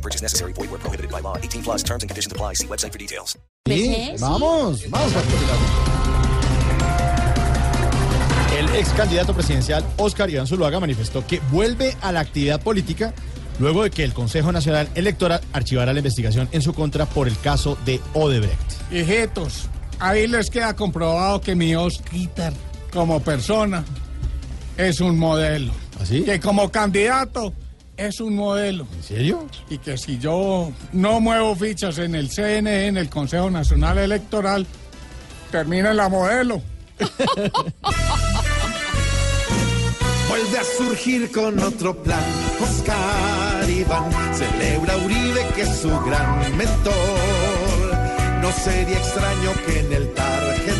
No purchase necessary. Void where prohibited by law. 18 plus terms and conditions apply. See website for details. Sí, vamos, vamos. El ex candidato presidencial Oscar Iván Zuluaga manifestó que vuelve a la actividad política luego de que el Consejo Nacional Electoral archivara la investigación en su contra por el caso de Odebrecht. Hijitos, ahí les queda comprobado que mi Oscar como persona es un modelo. ¿Así? Que como candidato es un modelo. ¿En serio? Y que si yo no muevo fichas en el CNE, en el Consejo Nacional Electoral, termina en la modelo. Vuelve a surgir con otro plan. Oscar Iván celebra a Uribe que es su gran mentor. No sería extraño que en el tarjetón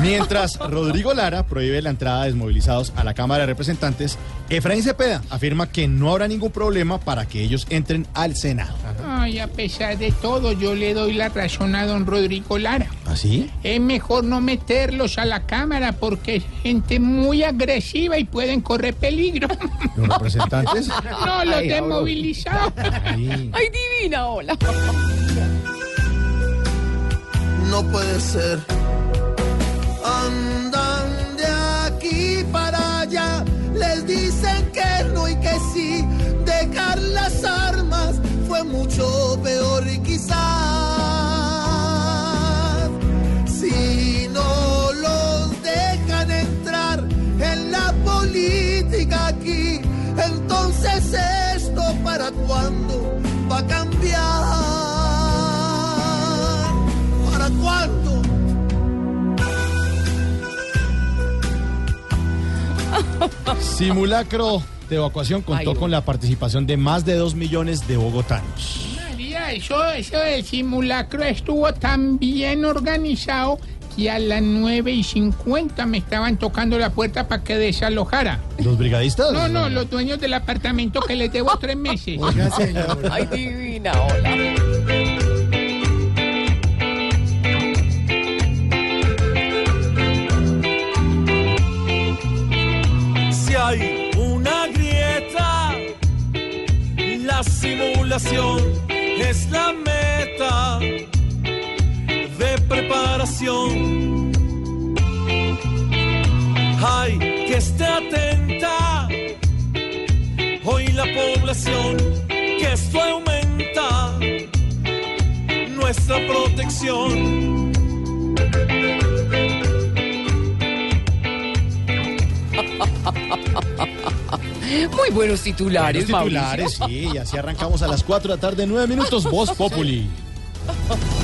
Mientras Rodrigo Lara prohíbe la entrada de desmovilizados a la Cámara de Representantes, Efraín Cepeda afirma que no habrá ningún problema para que ellos entren al Senado. Ay, a pesar de todo, yo le doy la razón a don Rodrigo Lara. ¿Así? Es mejor no meterlos a la cámara porque es gente muy agresiva y pueden correr peligro. ¿Los representantes? No, los desmovilizados. Sí. Ay, divina, hola. No puede ser. Mucho peor y quizás si no los dejan entrar en la política aquí, entonces esto para cuándo va a cambiar. ¿Para cuándo? Simulacro de evacuación contó Ay, con la participación de más de dos millones de bogotanos. María, eso, eso del simulacro estuvo tan bien organizado que a las 9 y 50 me estaban tocando la puerta para que desalojara. ¿Los brigadistas? No, no, los dueños del apartamento que les debo tres meses. Oiga, señor. Ay, divina, hola. Simulación es la meta de preparación. Hay que estar atenta, hoy la población, que esto aumenta nuestra protección. Muy buenos titulares, Los titulares, sí, y así arrancamos a las 4 de la tarde, 9 minutos, Voz Populi.